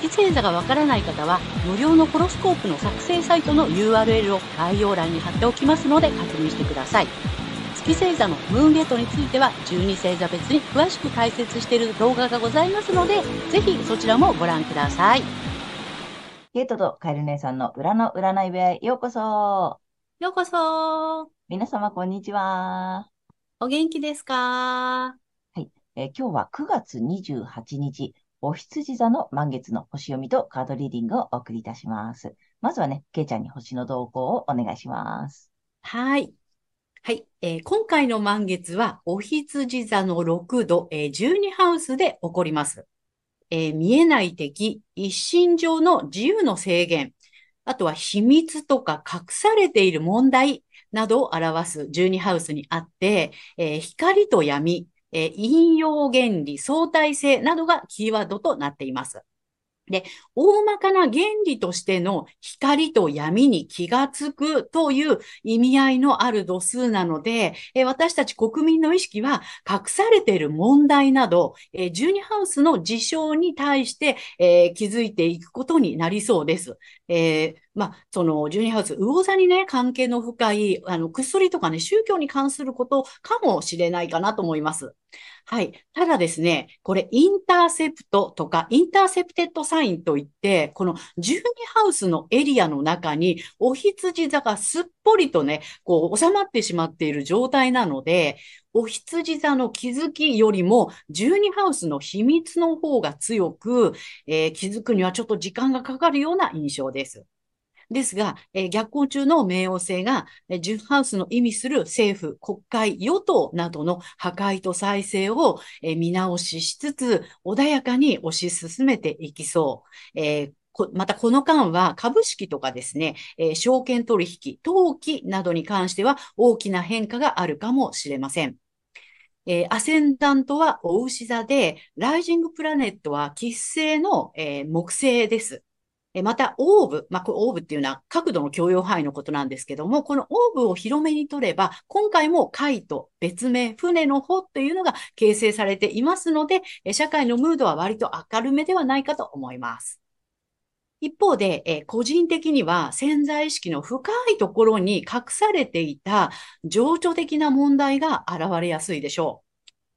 月星座がわからない方は、無料のホロスコープの作成サイトの URL を概要欄に貼っておきますので確認してください。月星座のムーンゲートについては12星座別に詳しく解説している動画がございますので、ぜひそちらもご覧ください。ゲートとカエル姉さんの裏の占い部屋へようこそ。ようこそ。皆様こんにちは。お元気ですか？はい、えー、今日は9月28日、お羊座の満月の星読みとカードリーディングをお送りいたします。まずはね、ケイちゃんに星の動向をお願いします。はい。はい、えー、今回の満月は、お羊座の6度、えー、12ハウスで起こります。えー、見えない敵、一心上の自由の制限、あとは秘密とか隠されている問題などを表す12ハウスにあって、えー、光と闇、えー、引用原理、相対性などがキーワードとなっています。で、大まかな原理としての光と闇に気がつくという意味合いのある度数なので、え私たち国民の意識は隠されている問題など、え12ハウスの事象に対して、え気づいていくことになりそうです。えーまあ、その、12ハウス、魚座にね、関係の深い、あの、薬とかね、宗教に関することかもしれないかなと思います。はい。ただですね、これ、インターセプトとか、インターセプテッドサインといって、この12ハウスのエリアの中に、お羊座がすっぽりとね、こう、収まってしまっている状態なので、お羊座の気づきよりも、12ハウスの秘密の方が強く、えー、気づくにはちょっと時間がかかるような印象です。ですが、えー、逆行中の冥王星が、えー、10ハウスの意味する政府、国会、与党などの破壊と再生を、えー、見直ししつつ、穏やかに推し進めていきそう。えーまたこの間は株式とかですね、えー、証券取引、登記などに関しては大きな変化があるかもしれません。えー、アセンダントはお牛座で、ライジングプラネットは喫星の、えー、木星です。また、オーブ、まあ、オーブっていうのは角度の許容範囲のことなんですけども、このオーブを広めに取れば、今回も海と別名、船の方というのが形成されていますので、社会のムードは割と明るめではないかと思います。一方で、え個人的には潜在意識の深いところに隠されていた情緒的な問題が現れやすいでしょう。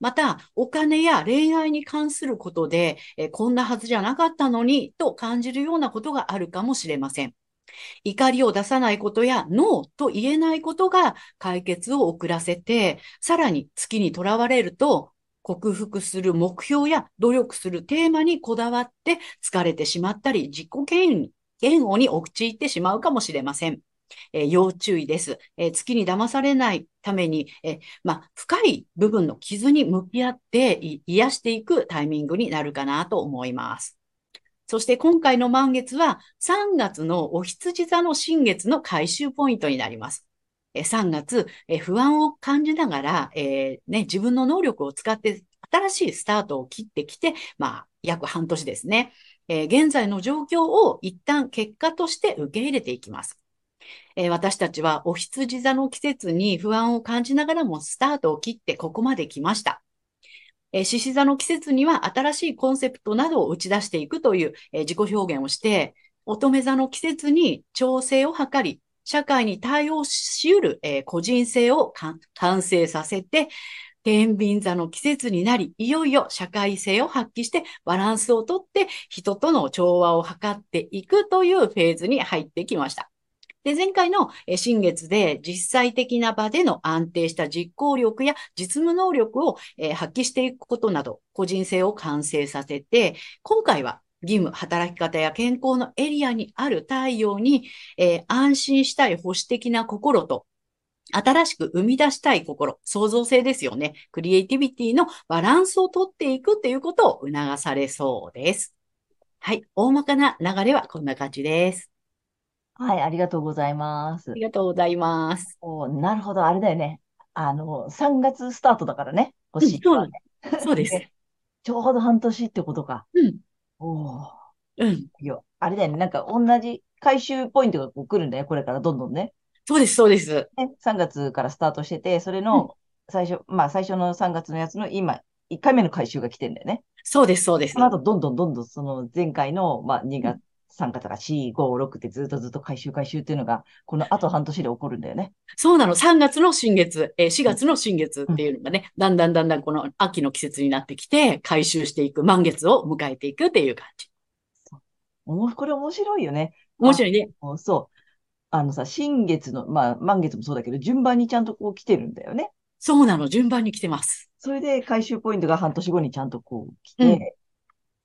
また、お金や恋愛に関することで、えこんなはずじゃなかったのに、と感じるようなことがあるかもしれません。怒りを出さないことや、ノーと言えないことが解決を遅らせて、さらに月にとらわれると、克服する目標や努力するテーマにこだわって疲れてしまったり、自己嫌悪に陥ってしまうかもしれません。えー、要注意です。えー、月に騙されないために、え、まあ、深い部分の傷に向き合って癒していくタイミングになるかなと思います。そして今回の満月は3月のお羊座の新月の回収ポイントになります。3月、不安を感じながら、えーね、自分の能力を使って新しいスタートを切ってきて、まあ、約半年ですね。え、現在の状況を一旦結果として受け入れていきます。えー、私たちはお羊座の季節に不安を感じながらもスタートを切ってここまで来ました。えー、獅子座の季節には新しいコンセプトなどを打ち出していくという、えー、自己表現をして、乙女座の季節に調整を図り、社会に対応し得る、えー、個人性を完成させて、天秤座の季節になり、いよいよ社会性を発揮してバランスをとって人との調和を図っていくというフェーズに入ってきました。で、前回の新月で実際的な場での安定した実行力や実務能力を発揮していくことなど、個人性を完成させて、今回は義務、働き方や健康のエリアにある太陽に、えー、安心したい保守的な心と、新しく生み出したい心、創造性ですよね。クリエイティビティのバランスをとっていくっていうことを促されそうです。はい。大まかな流れはこんな感じです。はい、ありがとうございます。ありがとうございます。おなるほど、あれだよね。あの、3月スタートだからね、うん、そう、そうです。ちょうど半年ってことか。うん。おお。うん。いや、あれだよね。なんか同じ回収ポイントがこう来るんだよ。これからどんどんね。そうです、そうです。ね、3月からスタートしてて、それの最初、うん、まあ最初の3月のやつの今、1回目の回収が来てんだよね。そうです、そうです。その後、どんどんどんどんその前回の、まあ2月、3月が4、5、6ってずっとずっと回収回収っていうのが、このあと半年で起こるんだよね。そうなの。3月の新月、えー、4月の新月っていうのがね、うん、だんだんだんだんこの秋の季節になってきて、回収していく、満月を迎えていくっていう感じ。そうこれ面白いよね。面白いね。そう。あのさ、新月の、まあ、満月もそうだけど、順番にちゃんとこう来てるんだよね。そうなの。順番に来てます。それで回収ポイントが半年後にちゃんとこう来て、うん、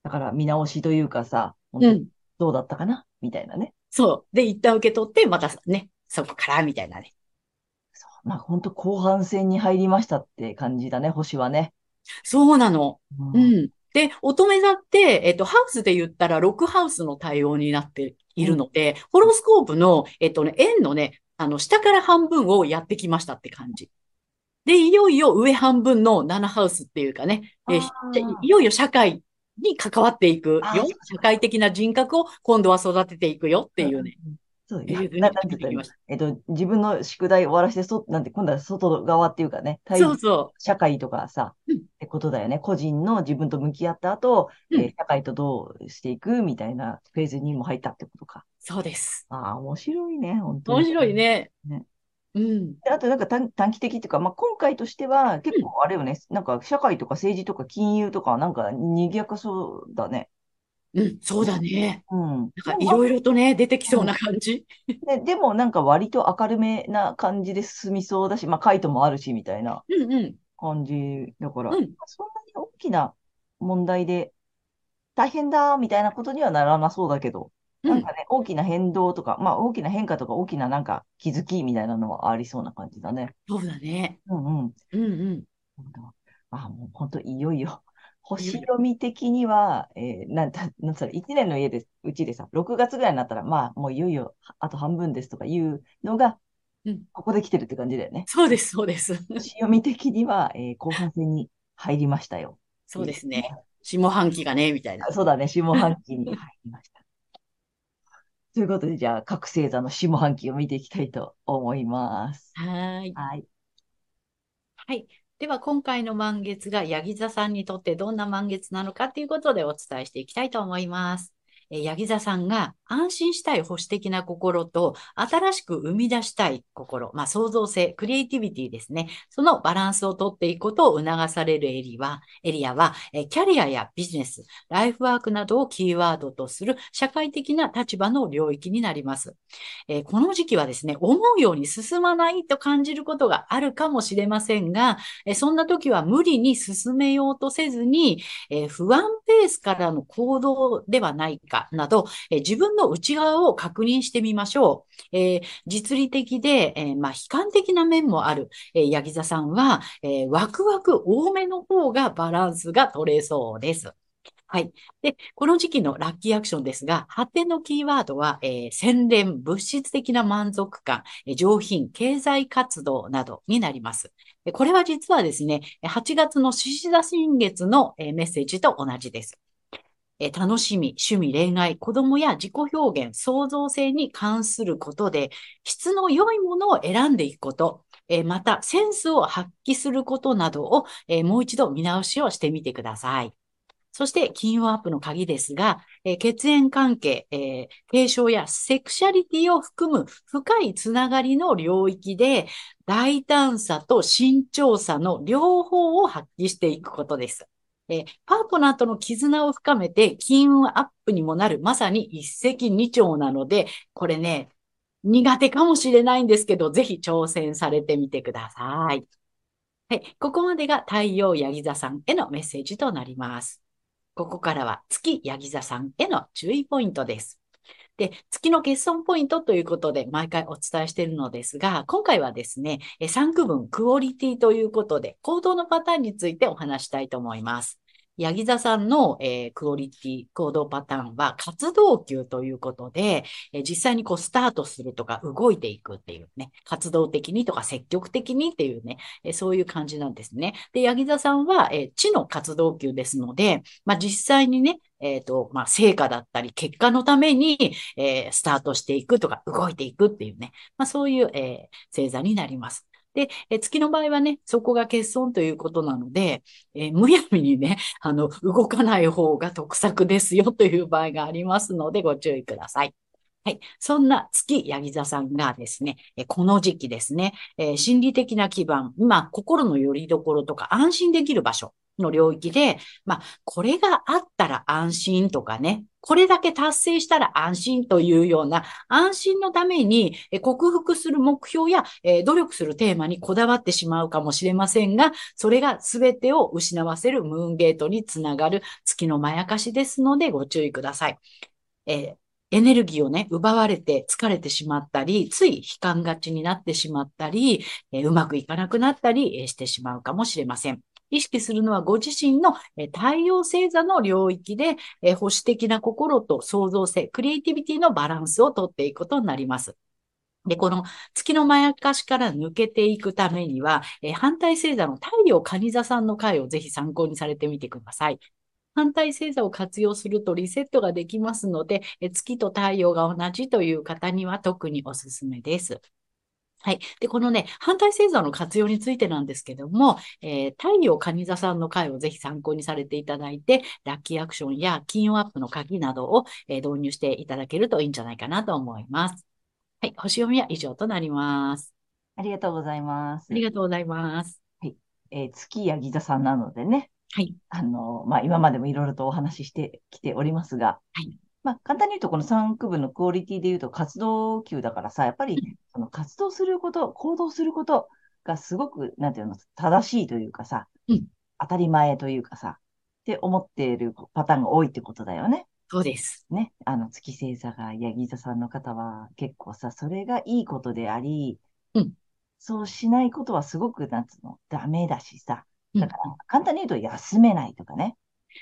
だから見直しというかさ、本当にどうだったかな、みたいなね。そう。で、一旦受け取って、またね、そこから、みたいなね。そう。まあ、本当後半戦に入りましたって感じだね、星はね。そうなの。うん、うん。で、乙女座って、えっと、ハウスで言ったら、ロックハウスの対応になっているので、うん、ホロスコープの、えっとね、円のね、あの、下から半分をやってきましたって感じ。で、いよいよ上半分の7ハウスっていうかね、えいよいよ社会に関わっていくよ。社会的な人格を今度は育てていくよっていうね。そうですね。えっと、自分の宿題終わらせて、そ、なんて、今度は外側っていうかね、そうそう。社会とかさ、うん、ってことだよね。個人の自分と向き合った後、うん、えー、社会とどうしていくみたいなフェーズにも入ったってことか。そうです。ああ、面白いね、本当に。面白いね。ねうん。あとなんか短短期的っていうか、まあ、今回としては結構あれよね、うん、なんか社会とか政治とか金融とかなんか賑やかそうだね。うん、そうだね。うん。なんかいろいろとね、出てきそうな感じ。ででもなんか割と明るめな感じで進みそうだし、まあ、カイトもあるしみたいな感じだから、うん、そんなに大きな問題で大変だみたいなことにはならなそうだけど、なんかね、大きな変動とか、まあ大きな変化とか大きななんか気づきみたいなのはありそうな感じだね。そうだね。うんうん。うんうん。あ、もう本当いよいよ。星読み的には、えー、なんた、なんそれ、1年の家で、うちでさ、6月ぐらいになったら、まあ、もういよいよ、あと半分ですとかいうのが、うん、ここで来てるって感じだよね。そうです、そうです。星読み的には、えー、後半戦に入りましたよ。そうですね。下半期がね、みたいな。そうだね、下半期に入りました。ということで、じゃあ、各星座の下半期を見ていきたいと思います。はい。はい。はい。では、今回の満月がヤギ座さんにとってどんな満月なのかということでお伝えしていきたいと思います。えヤギ座さんが安心したい保守的な心と新しく生み出したい心、まあ、創造性、クリエイティビティですね。そのバランスをとっていくことを促されるエリはエリアは、キャリアやビジネス、ライフワークなどをキーワードとする社会的な立場の領域になります。えこの時期はですね、思うように進まないと感じることがあるかもしれませんが、えそんな時は無理に進めようとせずに、え不安ペースからの行動ではないかなど、え自分の内側を確認してみましょう。えー、実利的で、えー、まあ、悲観的な面もある、えー、ヤギ座さんは、えワクワク多めの方がバランスが取れそうです。はい。で、この時期のラッキーアクションですが、発展のキーワードは、えー、洗練、物質的な満足感、上品、経済活動などになります。これは実はですね、8月の獅子座新月の、メッセージと同じです。え楽しみ、趣味、恋愛、子供や自己表現、創造性に関することで、質の良いものを選んでいくこと、えまた、センスを発揮することなどを、えもう一度見直しをしてみてください。そして、金運アップの鍵ですが、え血縁関係、えー、継承やセクシャリティを含む深いつながりの領域で、大胆さと慎重さの両方を発揮していくことです。えパートナーとの絆を深めて金運アップにもなる、まさに一石二鳥なので、これね、苦手かもしれないんですけど、ぜひ挑戦されてみてください。はい。ここまでが太陽ヤギ座さんへのメッセージとなります。ここからは月ヤギ座さんへの注意ポイントです。で、月の欠損ポイントということで毎回お伝えしているのですが、今回はですね、3区分クオリティということで、行動のパターンについてお話したいと思います。ヤギ座さんの、えー、クオリティ、行動パターンは活動級ということで、えー、実際にこうスタートするとか動いていくっていうね、活動的にとか積極的にっていうね、えー、そういう感じなんですね。で、ヤギ座さんは、え知の活動級ですので、まあ、実際にね、えっ、と、まあ、成果だったり、結果のために、えー、スタートしていくとか、動いていくっていうね、まあ、そういう、えー、星座になります。で、え月の場合はね、そこが欠損ということなので、えー、むやみにね、あの、動かない方が得策ですよという場合がありますので、ご注意ください。はい。そんな月ヤギ座さんがですね、この時期ですね、えー、心理的な基盤、今、心の拠り所とか安心できる場所の領域で、まあ、これがあったら安心とかね、これだけ達成したら安心というような安心のために克服する目標や努力するテーマにこだわってしまうかもしれませんが、それが全てを失わせるムーンゲートにつながる月のまやかしですのでご注意ください。えーエネルギーをね、奪われて疲れてしまったり、つい悲観がちになってしまったり、え、うまくいかなくなったり、え、してしまうかもしれません。意識するのはご自身の太陽星座の領域で保守的な心と創造性、クリエイティビティのバランスをとっていくことになります。で、この月のまやかしから抜けていくためには、え反対星座の太陽蟹座さんの回をぜひ参考にされてみてください。反対星座を活用するとリセットができますので、え月と太陽が同じという方には特におすすめです。はい。で、このね、反対星座の活用についてなんですけども、えー、太陽蟹座さんの回をぜひ参考にされていただいて、ラッキーアクションや金曜アップの鍵などを、えー、導入していただけるといいんじゃないかなと思います。はい。星読みは以上となります。ありがとうございます。ありがとうございます。はい。えー、月ヤギ座さんなのでね。はい。あの、まあ、今までもいろいろとお話ししてきておりますが、はい。まあ、簡単に言うと、この3区分のクオリティで言うと活動級だからさ、やっぱり、その活動すること、行動することがすごく、なんていうの、正しいというかさ、うん、当たり前というかさ、って思っているパターンが多いってことだよね。そうです。ね。あの、月星座がヤギ座さんの方は結構さ、それがいいことであり、うん、そうしないことはすごく、なんつうの、ダメだしさ。だから、簡単に言うと休めないとかね。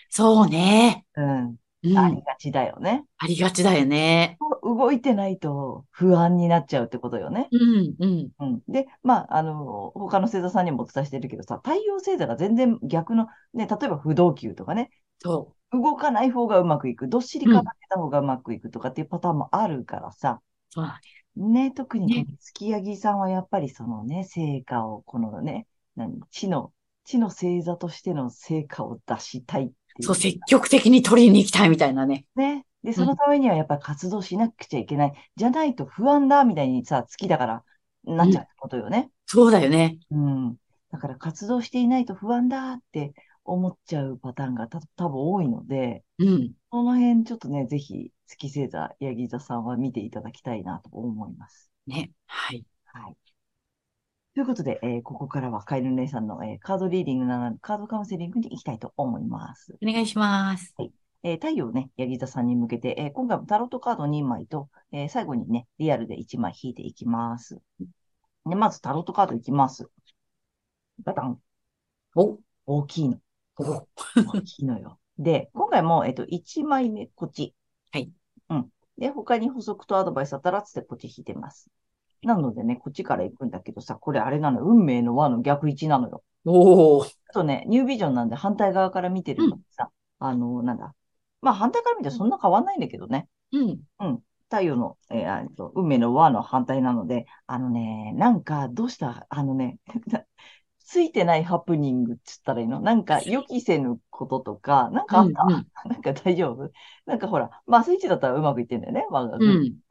そうね。うん。ありがちだよね。ありがちだよね。動いてないと不安になっちゃうってことよね。うん、うん。うん。で、まあ、あの、他の星座さんにもお伝えしてるけどさ、太陽星座が全然逆の、ね、例えば不動級とかね。そう。動かない方がうまくいく。どっしりかかってた方がうまくいくとかっていうパターンもあるからさ。そうなんです。ね、特に月ヤギさんはやっぱりそのね、成果を、このね、何、地の、地の星座としての成果を出したいそう、積極的に取りに行きたいみたいなね。ね。で、そのためにはやっぱり活動しなくちゃいけない。うん、じゃないと不安だ、みたいにさ、好きだから、なっちゃうってことよね、うん。そうだよね。うん。だから活動していないと不安だって思っちゃうパターンがた多分多いので、うん。その辺ちょっとね、ぜひ月星座、ヤギ座さんは見ていただきたいなと思います。ね。はい。はい。ということで、えー、ここからはカエル姉さんの、えー、カードリーディングならカードカウンセリングに行きたいと思います。お願いします。はい。えー、太陽ね、ヤギ座さんに向けて、えー、今回もタロットカード2枚と、えー、最後にね、リアルで1枚引いていきます。で、まずタロットカードいきます。バタン。お大きいの。お大きいのよ。で、今回も、えっ、と、1枚目、こっち。はい。うん。で、他に補足とアドバイスあったら、つってこっち引いてます。なのでね、こっちから行くんだけどさ、これあれなの、運命の輪の逆位置なのよ。おお。あとね、ニュービジョンなんで反対側から見てるのさ、うん、あの、なんだ。まあ反対から見てそんな変わんないんだけどね。うん。うん。太陽の、えー、と運命の輪の反対なので、あのね、なんか、どうした、あのね、ついてないハプニングって言ったらいいの？なんか予期せぬこととか、なんかあった、うんうん、なんか大丈夫？なんかほら、まあスイッチだったらうまくいってんだよね、輪が。うん。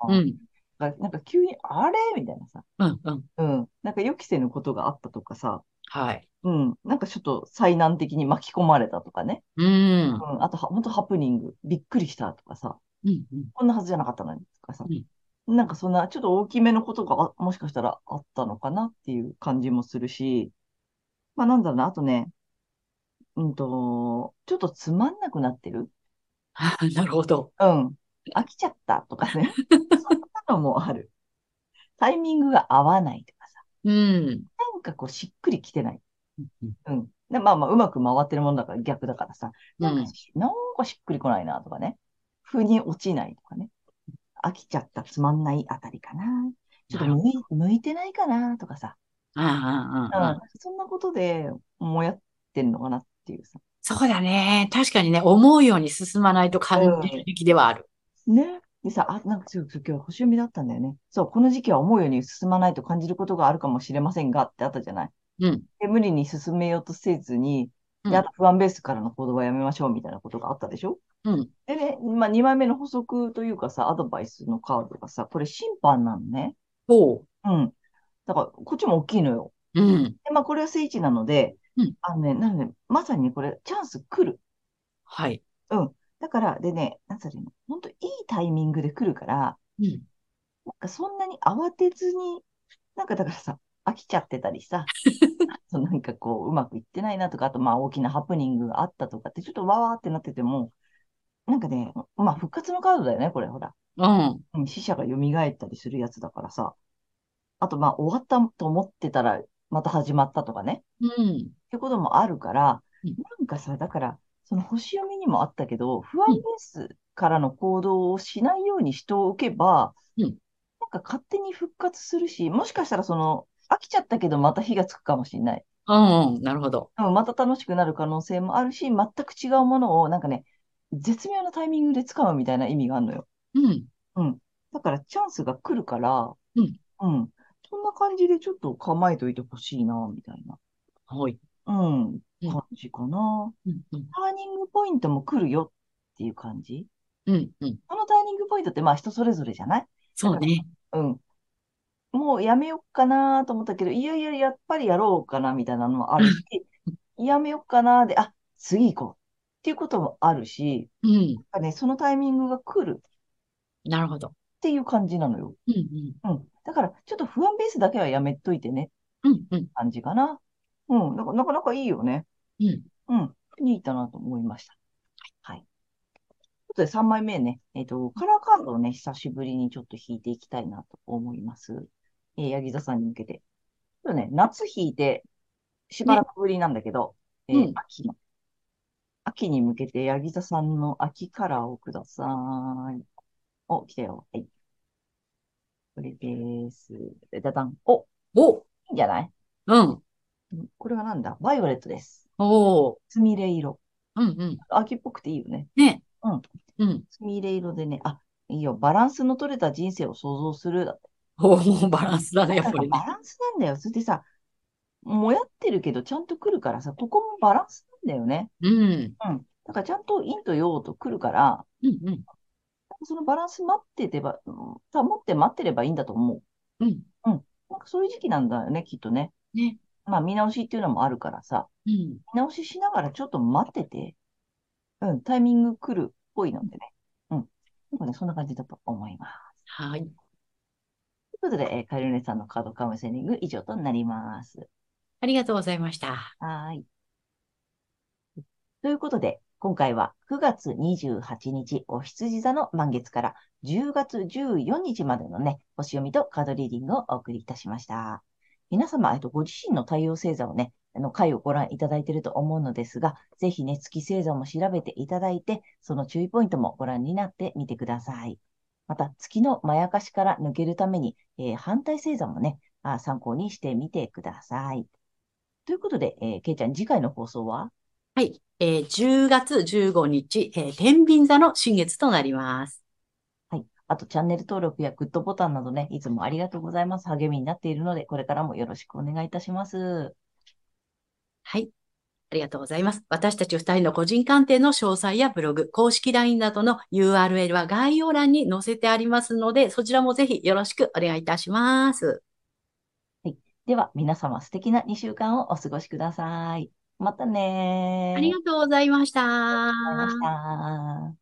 うん、が、なんか急に、あれ？みたいなさ。うんうん。うん。なんか予期せぬことがあったとかさ。はい。うん。なんかちょっと災難的に巻き込まれたとかね。うん。うん。あとは、本当ハプニング。びっくりしたとかさ。うんうん、こんなはずじゃなかったのにとかさ。うん、なんかそんな、ちょっと大きめのことがもしかしたらあったのかなっていう感じもするし。まあなんだろうな。あとね、うんと、ちょっとつまんなくなってる？なるほど。うん。飽きちゃったとかね。のもある。タイミングが合わないとかさ。うん。なんかこうしっくりきてない。うん。でまあまあ、うまく回ってるもんだから逆だからさ、なんかうん。し、なんかしっくりこないなとかね。腑に落ちないとかね。飽きちゃった、つまんないあたりかな。ちょっと向い、向いてないかなとかさ。ああ、ああ、そんなことで、もやってんのかなっていうさ。そうだね。確かにね、思うように進まないと感じる時期ではある。ね。でさ、あ、なんかそう、今日星読みだったんだよね。そう、この時期は思うように進まないと感じることがあるかもしれませんがってあったじゃない。うん。で、無理に進めようとせずに、うんで、あと不安ベースからの行動はやめましょうみたいなことがあったでしょ？うん。でね、まあ、2枚目の補足というかさ、アドバイスのカードがさ、これ審判なのね。ほうん。だから、こっちも大きいのよ。う。うん。で、まあ、これは聖地なので、うんあのね、なので、まさにね、これ、チャンス来る。はい。うん。だから、でね、なんつうの、本当いいタイミングで来るから、うん。なんかそんなに慌てずに、なんかだからさ、飽きちゃってたりさ、なんかこう、うまくいってないなとか、あとまあ大きなハプニングがあったとかって、ちょっとわーってなってても、なんかね、まあ復活のカードだよね、これ、ほら。うん。うん死者が蘇ったりするやつだからさ。あとまあ終わったと思ってたら、また始まったとかね。うん。ってこともあるから、うんなんかさ、だから、その星読みにもあったけど、不安ベースからの行動をしないようにしておけば、うんなんか勝手に復活するし、もしかしたらその、飽きちゃったけどまた火がつくかもしれない。うん。うんなるほど。うんまた楽しくなる可能性もあるし、全く違うものを、なんかね、絶妙なタイミングで使うみたいな意味があるのよ。うん。うん。だからチャンスが来るから、うん。うん。そんな感じでちょっと構えといてほしいな、みたいな。はい。うん。うん感じかな。うん。うん。ターニングポイントも来るよっていう感じ？うん。うん。このターニングポイントってまあ人それぞれじゃない？そうね。うん。もうやめよっかなと思ったけど、いやいや、やっぱりやろうかなみたいなのもあるし、やめよっかなで、あ、次行こうっていうこともあるし、うん。なんかね、そのタイミングが来るっなるほど。ていう感じなのよ。うん。うん。だから、ちょっと不安ベースだけはやめといてね、うん。うん。感じかな。うん。なかなかなかいいよね。うん。うん。いいかなと思いました。はい。ということで、3枚目ね。えっと、カラーカードをね、久しぶりにちょっと引いていきたいなと思います。えー、ヤギ座さんに向けて。ちょっとね、夏引いて、しばらくぶりなんだけど、えーうん秋の。秋に向けて、ヤギ座さんの秋カラーをください。お、来たよ。はい。これです。でだだん。お、いおいんじゃない？うん。うんこれはなんだ？バイオレットです。おー。すみれ色。うん。うん。秋っぽくていいよね。ね。うん。うん。すみれ色でね、あ、いいよ。バランスの取れた人生を想像する。おー、バランスだね、やっぱりね。バランスなんだよ。それでさ、もやってるけどちゃんと来るからさ、ここもバランスなんだよね。うん。うん。だからちゃんと陰と陽と来るから、うん。うん。そのバランス待っててば、うん保って待ってればいいんだと思う。うん。なんかそういう時期なんだよね、きっとね。ね。まあ見直しっていうのもあるからさ、うん。見直ししながらちょっと待ってて、うん、タイミング来るっぽいのでね。うん。なんかね、そんな感じだと思います。はい。ということで、えーカエルネさんのカードカウンセリング以上となります。ありがとうございました。はーい。ということで、今回は9月28日、お羊座の満月から10月14日までのね、星読みとカードリーディングをお送りいたしました。皆様、えっと、ご自身の太陽星座をね、あの、回をご覧いただいていると思うのですが、ぜひね、月星座も調べていただいて、その注意ポイントもご覧になってみてください。また、月のまやかしから抜けるために、えー反対星座もね、あ参考にしてみてください。ということで、えー、けいちゃん、次回の放送は？はい。えー10月15日、えー天秤座の新月となります。はい。あと、チャンネル登録やグッドボタンなどね、いつもありがとうございます。励みになっているので、これからもよろしくお願いいたします。はい。ありがとうございます。私たち二人の個人鑑定の詳細やブログ、公式 LINE などの URL は概要欄に載せてありますので、そちらもぜひよろしくお願いいたします。では、皆様素敵な2週間をお過ごしください。またねー。ありがとうございました。ありがとうございました。